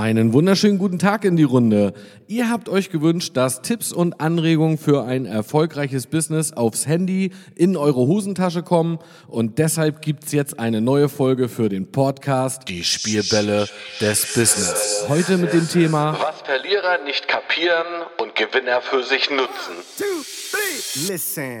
Einen wunderschönen guten Tag in die Runde. Ihr habt euch gewünscht, dass Tipps und Anregungen für ein erfolgreiches Business aufs Handy in eure Hosentasche kommen und deshalb gibt's jetzt eine neue Folge für den Podcast Die Spielbälle des Business. Heute mit dem Thema Was Verlierer nicht kapieren und Gewinner für sich nutzen. two, three. Listen.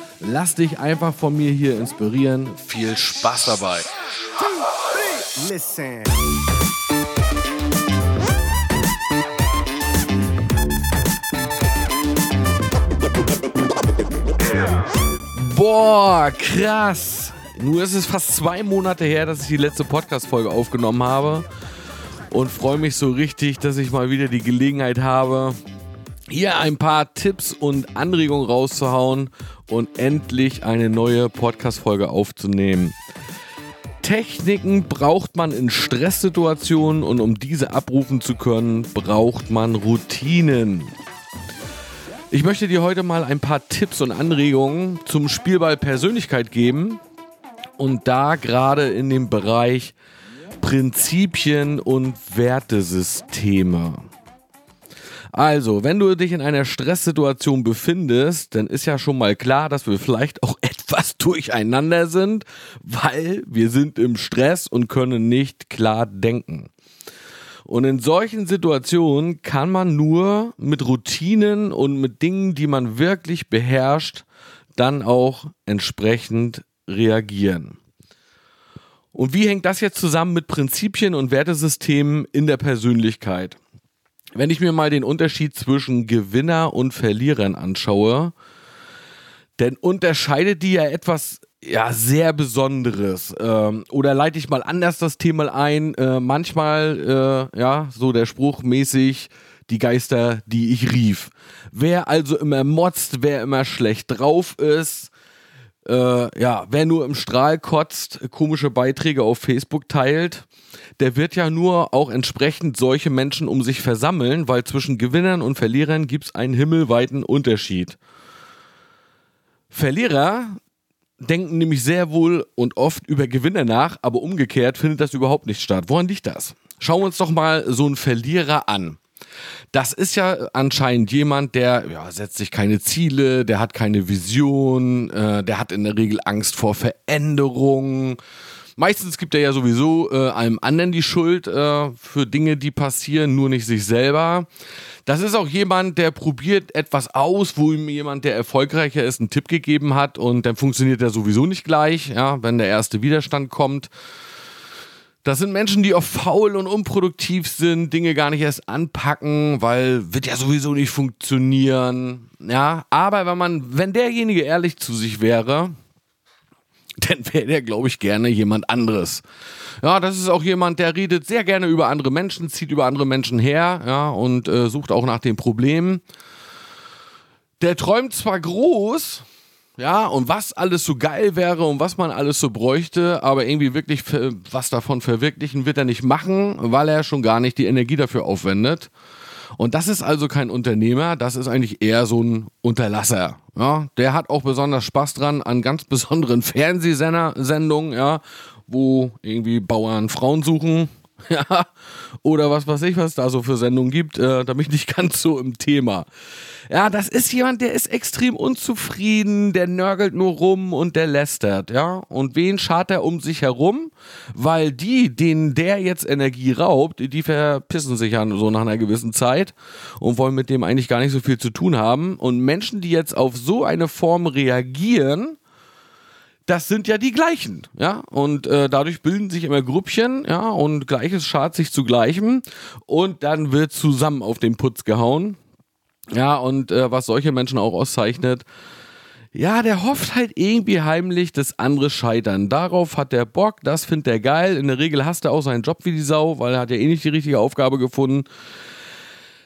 Lass dich einfach von mir hier inspirieren. Viel Spaß dabei. Listen. Boah, krass. Nur ist es fast zwei Monate her, dass ich die letzte Podcast-Folge aufgenommen habe. Und freue mich so richtig, dass ich mal wieder die Gelegenheit habe, hier ein paar Tipps und Anregungen rauszuhauen und endlich eine neue Podcast-Folge aufzunehmen. Techniken braucht man in Stresssituationen und um diese abrufen zu können, braucht man Routinen. Ich möchte dir heute mal ein paar Tipps und Anregungen zum Spielball Persönlichkeit geben und da gerade in dem Bereich Prinzipien und Wertesysteme. Also, wenn du dich in einer Stresssituation befindest, dann ist ja schon mal klar, dass wir vielleicht auch etwas durcheinander sind, weil wir sind im Stress und können nicht klar denken. Und in solchen Situationen kann man nur mit Routinen und mit Dingen, die man wirklich beherrscht, dann auch entsprechend reagieren. Und wie hängt das jetzt zusammen mit Prinzipien und Wertesystemen in der Persönlichkeit? Wenn ich mir mal den Unterschied zwischen Gewinner und Verlierern anschaue, dann unterscheidet die ja etwas ja sehr Besonderes. Ähm, oder leite ich mal anders das Thema ein? Äh, manchmal, äh, ja, so der Spruch mäßig, die Geister, die ich rief. Wer also immer motzt, wer immer schlecht drauf ist, äh, ja, wer nur im Strahl kotzt, komische Beiträge auf Facebook teilt, der wird ja nur auch entsprechend solche Menschen um sich versammeln, weil zwischen Gewinnern und Verlierern gibt es einen himmelweiten Unterschied. Verlierer denken nämlich sehr wohl und oft über Gewinner nach, aber umgekehrt findet das überhaupt nicht statt. Woran liegt das? Schauen wir uns doch mal so einen Verlierer an. Das ist ja anscheinend jemand, der ja, setzt sich keine Ziele, der hat keine Vision, äh, der hat in der Regel Angst vor Veränderungen. Meistens gibt er ja sowieso äh, einem anderen die Schuld äh, für Dinge, die passieren, nur nicht sich selber. Das ist auch jemand, der probiert etwas aus, wo ihm jemand, der erfolgreicher ist, einen Tipp gegeben hat und dann funktioniert er sowieso nicht gleich, ja, wenn der erste Widerstand kommt. Das sind Menschen, die auch faul und unproduktiv sind, Dinge gar nicht erst anpacken, weil wird ja sowieso nicht funktionieren. Ja, aber wenn man, wenn derjenige ehrlich zu sich wäre, dann wäre der, glaube ich, gerne jemand anderes. Ja, das ist auch jemand, der redet sehr gerne über andere Menschen, zieht über andere Menschen her, ja, und äh, sucht auch nach den Problemen. Der träumt zwar groß, ja, und was alles so geil wäre und was man alles so bräuchte, aber irgendwie wirklich was davon verwirklichen wird er nicht machen, weil er schon gar nicht die Energie dafür aufwendet. Und das ist also kein Unternehmer, das ist eigentlich eher so ein Unterlasser. Ja, der hat auch besonders Spaß dran an ganz besonderen Fernsehsendungen, ja, wo irgendwie Bauern Frauen suchen, ja, oder was weiß ich, was da so für Sendungen gibt, äh, da bin ich nicht ganz so im Thema. Ja, das ist jemand, der ist extrem unzufrieden, der nörgelt nur rum und der lästert, ja. Und wen schart er um sich herum? Weil die, denen der jetzt Energie raubt, die verpissen sich ja so nach einer gewissen Zeit und wollen mit dem eigentlich gar nicht so viel zu tun haben. Und Menschen, die jetzt auf so eine Form reagieren, das sind ja die gleichen, ja, und äh, dadurch bilden sich immer Grüppchen, ja, und Gleiches schart sich zu Gleichem und dann wird zusammen auf den Putz gehauen, ja, und äh, was solche Menschen auch auszeichnet, ja, der hofft halt irgendwie heimlich, dass andere scheitern. Darauf hat der Bock, das findet er geil. In der Regel hasst er auch seinen Job wie die Sau, weil er hat ja eh nicht die richtige Aufgabe gefunden.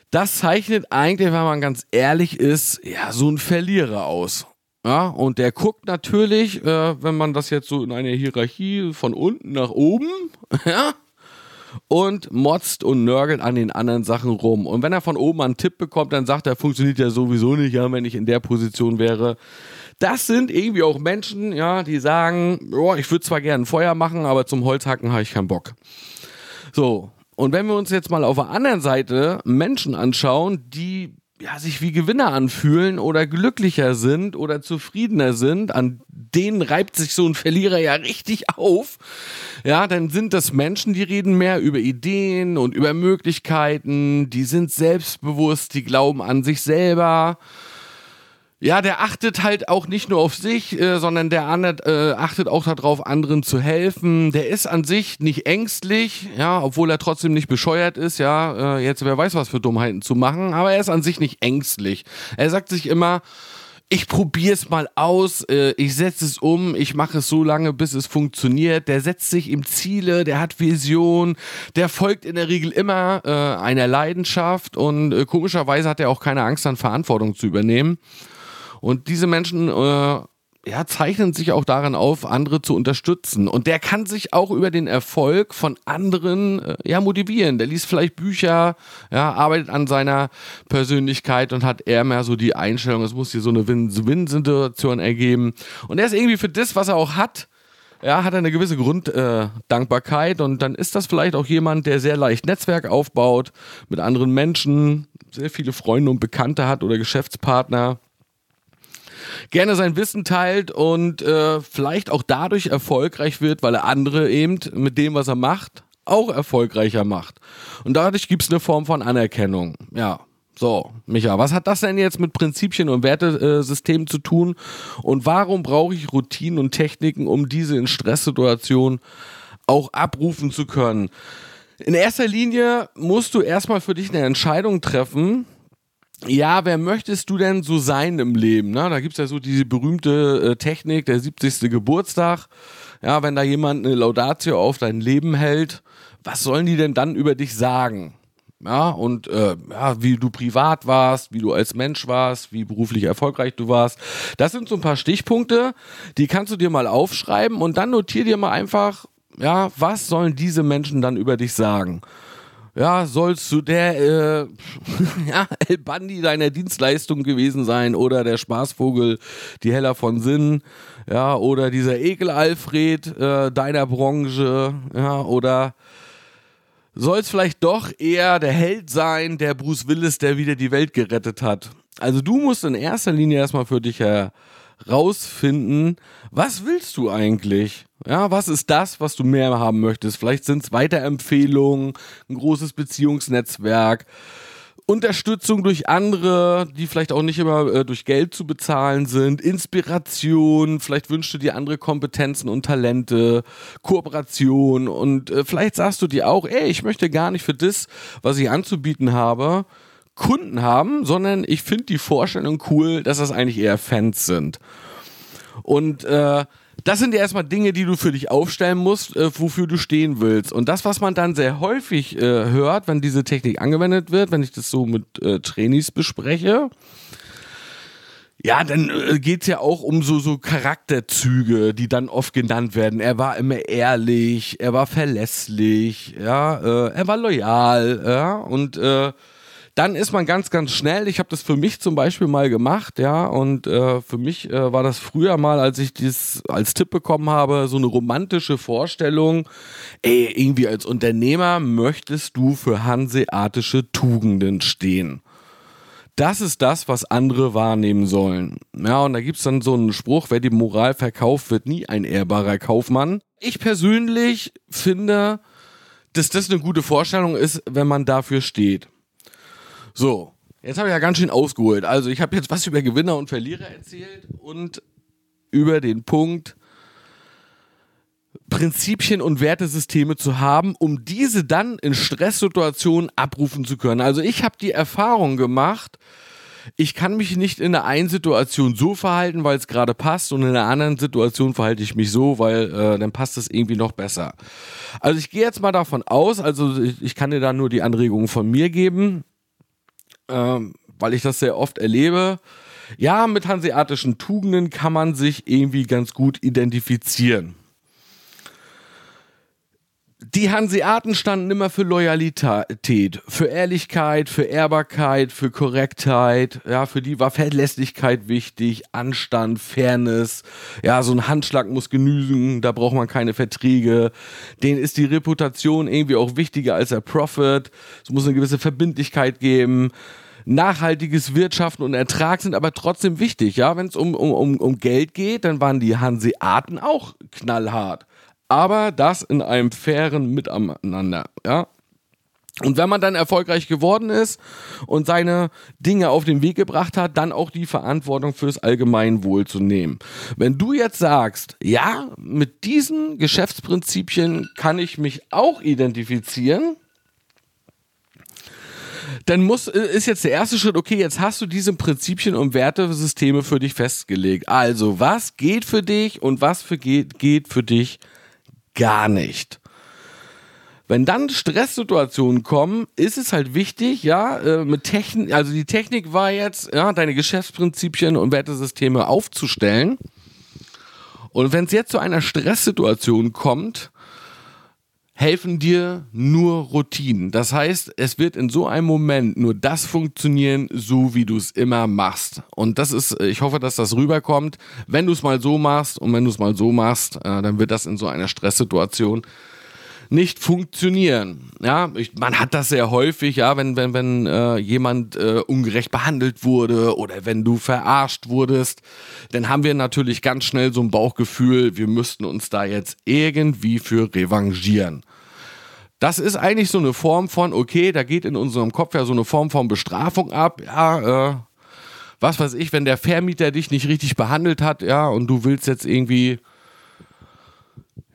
Das zeichnet eigentlich, wenn man ganz ehrlich ist, ja, so ein Verlierer aus. Ja, und der guckt natürlich, äh, wenn man das jetzt so in einer Hierarchie von unten nach oben, ja, und motzt und nörgelt an den anderen Sachen rum. Und wenn er von oben einen Tipp bekommt, dann sagt er, funktioniert ja sowieso nicht, ja, wenn ich in der Position wäre. Das sind irgendwie auch Menschen, ja, die sagen, oh, ich würde zwar gerne Feuer machen, aber zum Holzhacken habe ich keinen Bock. So. Und wenn wir uns jetzt mal auf der anderen Seite Menschen anschauen, die ja, sich wie Gewinner anfühlen oder glücklicher sind oder zufriedener sind, an denen reibt sich so ein Verlierer ja richtig auf. Ja, dann sind das Menschen, die reden mehr über Ideen und über Möglichkeiten, die sind selbstbewusst, die glauben an sich selber ja, der achtet halt auch nicht nur auf sich, äh, sondern der äh, achtet auch darauf, anderen zu helfen. Der ist an sich nicht ängstlich, ja, obwohl er trotzdem nicht bescheuert ist, ja, äh, jetzt wer weiß was für Dummheiten zu machen, aber er ist an sich nicht ängstlich. Er sagt sich immer, ich probiere es mal aus, äh, ich setze es um, ich mache es so lange, bis es funktioniert. Der setzt sich ihm Ziele, der hat Vision, der folgt in der Regel immer äh, einer Leidenschaft und äh, komischerweise hat er auch keine Angst, dann Verantwortung zu übernehmen. Und diese Menschen äh, ja, zeichnen sich auch daran auf, andere zu unterstützen. Und der kann sich auch über den Erfolg von anderen äh, ja, motivieren. Der liest vielleicht Bücher, ja, arbeitet an seiner Persönlichkeit und hat eher mehr so die Einstellung, es muss hier so eine Win-Win-Situation ergeben. Und er ist irgendwie für das, was er auch hat, ja, hat eine gewisse Grunddankbarkeit äh, und dann ist das vielleicht auch jemand, der sehr leicht Netzwerk aufbaut, mit anderen Menschen, sehr viele Freunde und Bekannte hat oder Geschäftspartner gerne sein Wissen teilt und äh, vielleicht auch dadurch erfolgreich wird, weil er andere eben mit dem, was er macht, auch erfolgreicher macht. Und dadurch gibt es eine Form von Anerkennung. Ja. So, Micha, was hat das denn jetzt mit Prinzipien und Wertesystemen zu tun? Und warum brauche ich Routinen und Techniken, um diese in Stresssituationen auch abrufen zu können? In erster Linie musst du erstmal für dich eine Entscheidung treffen, ja, wer möchtest du denn so sein im Leben? Ne? Da gibt's ja so diese berühmte äh, Technik, der 70. Geburtstag. Ja, wenn da jemand eine Laudatio auf dein Leben hält, was sollen die denn dann über dich sagen? Ja, und äh, ja, wie du privat warst, wie du als Mensch warst, wie beruflich erfolgreich du warst. Das sind so ein paar Stichpunkte, die kannst du dir mal aufschreiben und dann notier dir mal einfach, ja, was sollen diese Menschen dann über dich sagen? Ja, sollst du der äh, ja, El Bandi deiner Dienstleistung gewesen sein oder der Spaßvogel, die Heller von Sinn, ja, oder dieser Ekel Alfred äh, deiner Branche, ja, oder soll es vielleicht doch eher der Held sein, der Bruce Willis, der wieder die Welt gerettet hat. Also du musst in erster Linie erstmal für dich herausfinden, was willst du eigentlich? Ja, was ist das, was du mehr haben möchtest? Vielleicht sind es Weiterempfehlungen, ein großes Beziehungsnetzwerk, Unterstützung durch andere, die vielleicht auch nicht immer äh, durch Geld zu bezahlen sind, Inspiration, vielleicht wünschst du dir andere Kompetenzen und Talente, Kooperation und äh, vielleicht sagst du dir auch, ey, ich möchte gar nicht für das, was ich anzubieten habe, Kunden haben, sondern ich finde die Vorstellung cool, dass das eigentlich eher Fans sind. Und äh, das sind ja erstmal Dinge, die du für dich aufstellen musst, äh, wofür du stehen willst. Und das, was man dann sehr häufig äh, hört, wenn diese Technik angewendet wird, wenn ich das so mit äh, Trainees bespreche, ja, dann äh, geht's ja auch um so, so Charakterzüge, die dann oft genannt werden. Er war immer ehrlich, er war verlässlich, ja, äh, er war loyal, ja, und äh, dann ist man ganz, ganz schnell. Ich habe das für mich zum Beispiel mal gemacht, ja, und äh, für mich äh, war das früher mal, als ich dies als Tipp bekommen habe, so eine romantische Vorstellung. Ey, irgendwie als Unternehmer möchtest du für hanseatische Tugenden stehen. Das ist das, was andere wahrnehmen sollen. Ja, und da gibt's dann so einen Spruch, wer die Moral verkauft, wird nie ein ehrbarer Kaufmann. Ich persönlich finde, dass das eine gute Vorstellung ist, wenn man dafür steht. So, jetzt habe ich ja ganz schön ausgeholt. Also ich habe jetzt was über Gewinner und Verlierer erzählt und über den Punkt, Prinzipien und Wertesysteme zu haben, um diese dann in Stresssituationen abrufen zu können. Also ich habe die Erfahrung gemacht, ich kann mich nicht in der einen Situation so verhalten, weil es gerade passt und in der anderen Situation verhalte ich mich so, weil äh, dann passt es irgendwie noch besser. Also ich gehe jetzt mal davon aus, also ich, ich kann dir da nur die Anregungen von mir geben, ähm, weil ich das sehr oft erlebe. Ja, mit hanseatischen Tugenden kann man sich irgendwie ganz gut identifizieren die Hanseaten standen immer für Loyalität, für Ehrlichkeit, für Ehrbarkeit, für Korrektheit. Ja, für die war Verlässlichkeit wichtig, Anstand, Fairness. Ja, so ein Handschlag muss genügen, da braucht man keine Verträge. Denen ist die Reputation irgendwie auch wichtiger als der Profit. Es muss eine gewisse Verbindlichkeit geben nachhaltiges Wirtschaften und Ertrag sind aber trotzdem wichtig. Ja, wenn es um, um, um Geld geht, dann waren die Hanseaten auch knallhart aber das in einem fairen Miteinander, ja. Und wenn man dann erfolgreich geworden ist und seine Dinge auf den Weg gebracht hat, dann auch die Verantwortung fürs Allgemeinwohl zu nehmen. Wenn du jetzt sagst, ja, mit diesen Geschäftsprinzipien kann ich mich auch identifizieren, dann muss, ist jetzt der erste Schritt, okay, jetzt hast du diese Prinzipien und Wertesysteme für dich festgelegt. Also, was geht für dich und was für geht, geht für dich gar nicht. Wenn dann Stresssituationen kommen, ist es halt wichtig, ja, äh, mit Technik, also die Technik war jetzt, ja, deine Geschäftsprinzipien und Wertesysteme aufzustellen. Und wenn es jetzt zu einer Stresssituation kommt, helfen dir nur Routinen. Das heißt, es wird in so einem Moment nur das funktionieren, so wie du es immer machst. Und das ist, ich hoffe, dass das rüberkommt. Wenn du es mal so machst und wenn du es mal so machst, äh, dann wird das in so einer Stresssituation nicht funktionieren. Ja, ich, man hat das sehr häufig, ja, wenn, wenn, wenn äh, jemand äh, ungerecht behandelt wurde oder wenn du verarscht wurdest, dann haben wir natürlich ganz schnell so ein Bauchgefühl, wir müssten uns da jetzt irgendwie für revanchieren. Das ist eigentlich so eine Form von, okay, da geht in unserem Kopf ja so eine Form von Bestrafung ab, ja, äh, was weiß ich, wenn der Vermieter dich nicht richtig behandelt hat, ja, und du willst jetzt irgendwie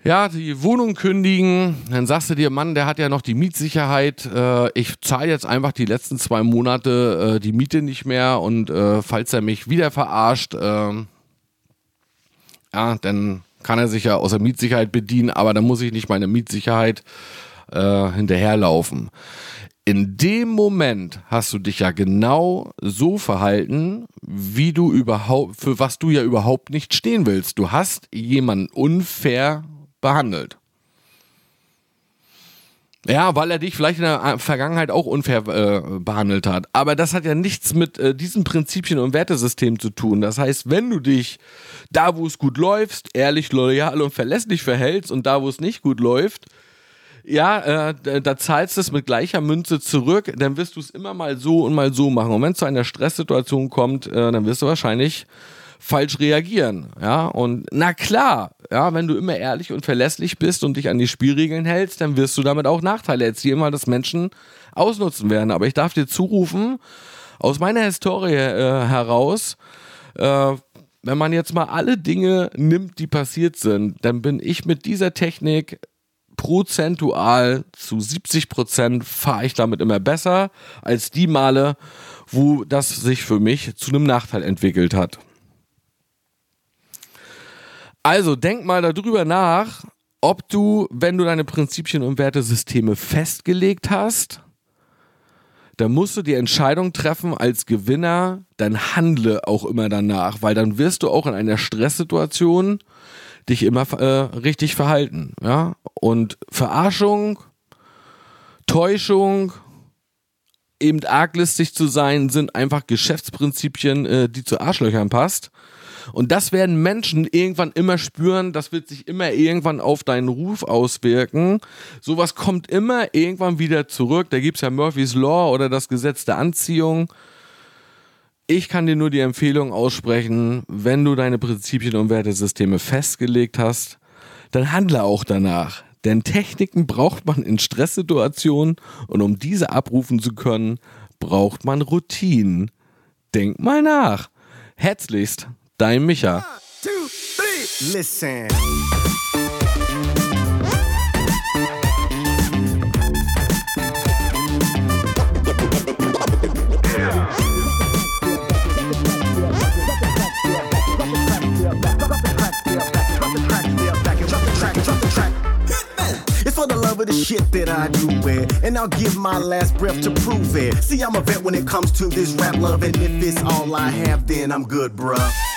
ja, die Wohnung kündigen, dann sagst du dir, Mann, der hat ja noch die Mietsicherheit. Äh, ich zahle jetzt einfach die letzten zwei Monate äh, die Miete nicht mehr und äh, falls er mich wieder verarscht, ähm, ja, dann kann er sich ja aus der Mietsicherheit bedienen, aber dann muss ich nicht meine Mietsicherheit äh, hinterherlaufen. In dem Moment hast du dich ja genau so verhalten, wie du überhaupt, für was du ja überhaupt nicht stehen willst. Du hast jemanden unfair behandelt. Ja, weil er dich vielleicht in der Vergangenheit auch unfair äh, behandelt hat. Aber das hat ja nichts mit äh, diesen Prinzipien und Wertesystemen zu tun. Das heißt, wenn du dich da, wo es gut läuft, ehrlich, loyal und verlässlich verhältst und da, wo es nicht gut läuft, ja, äh, da zahlst du es mit gleicher Münze zurück, dann wirst du es immer mal so und mal so machen. Und wenn es zu einer Stresssituation kommt, äh, dann wirst du wahrscheinlich falsch reagieren. Ja, und na klar, ja, wenn du immer ehrlich und verlässlich bist und dich an die Spielregeln hältst, dann wirst du damit auch Nachteile erzielen, weil das Menschen ausnutzen werden. Aber ich darf dir zurufen, aus meiner Historie äh, heraus, äh, wenn man jetzt mal alle Dinge nimmt, die passiert sind, dann bin ich mit dieser Technik prozentual zu 70 Prozent fahre ich damit immer besser als die Male, wo das sich für mich zu einem Nachteil entwickelt hat. Also denk mal darüber nach, ob du, wenn du deine Prinzipien und Wertesysteme festgelegt hast, dann musst du die Entscheidung treffen als Gewinner, dann handle auch immer danach, weil dann wirst du auch in einer Stresssituation dich immer äh, richtig verhalten. Ja? Und Verarschung, Täuschung, eben arglistig zu sein, sind einfach Geschäftsprinzipien, äh, die zu Arschlöchern passt. Und das werden Menschen irgendwann immer spüren, das wird sich immer irgendwann auf deinen Ruf auswirken. Sowas kommt immer irgendwann wieder zurück. Da gibt es ja Murphy's Law oder das Gesetz der Anziehung. Ich kann dir nur die Empfehlung aussprechen, wenn du deine Prinzipien und Wertesysteme festgelegt hast, dann handle auch danach. Denn Techniken braucht man in Stresssituationen und um diese abrufen zu können, braucht man Routinen. Denk mal nach. Herzlichst, dein Micha. One, Listen. for the love of the shit that I do it. And I'll give my last breath to prove it. See, I'm a vet when it comes to this rap love, and if it's all I have, then I'm good, bruh.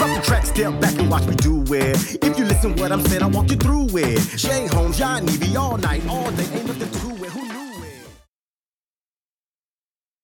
Drop the track, step back and watch me do it. If you listen what I'm saying, I'll walk you through it. Jay Holmes, John Evie, all night, all day. Ain't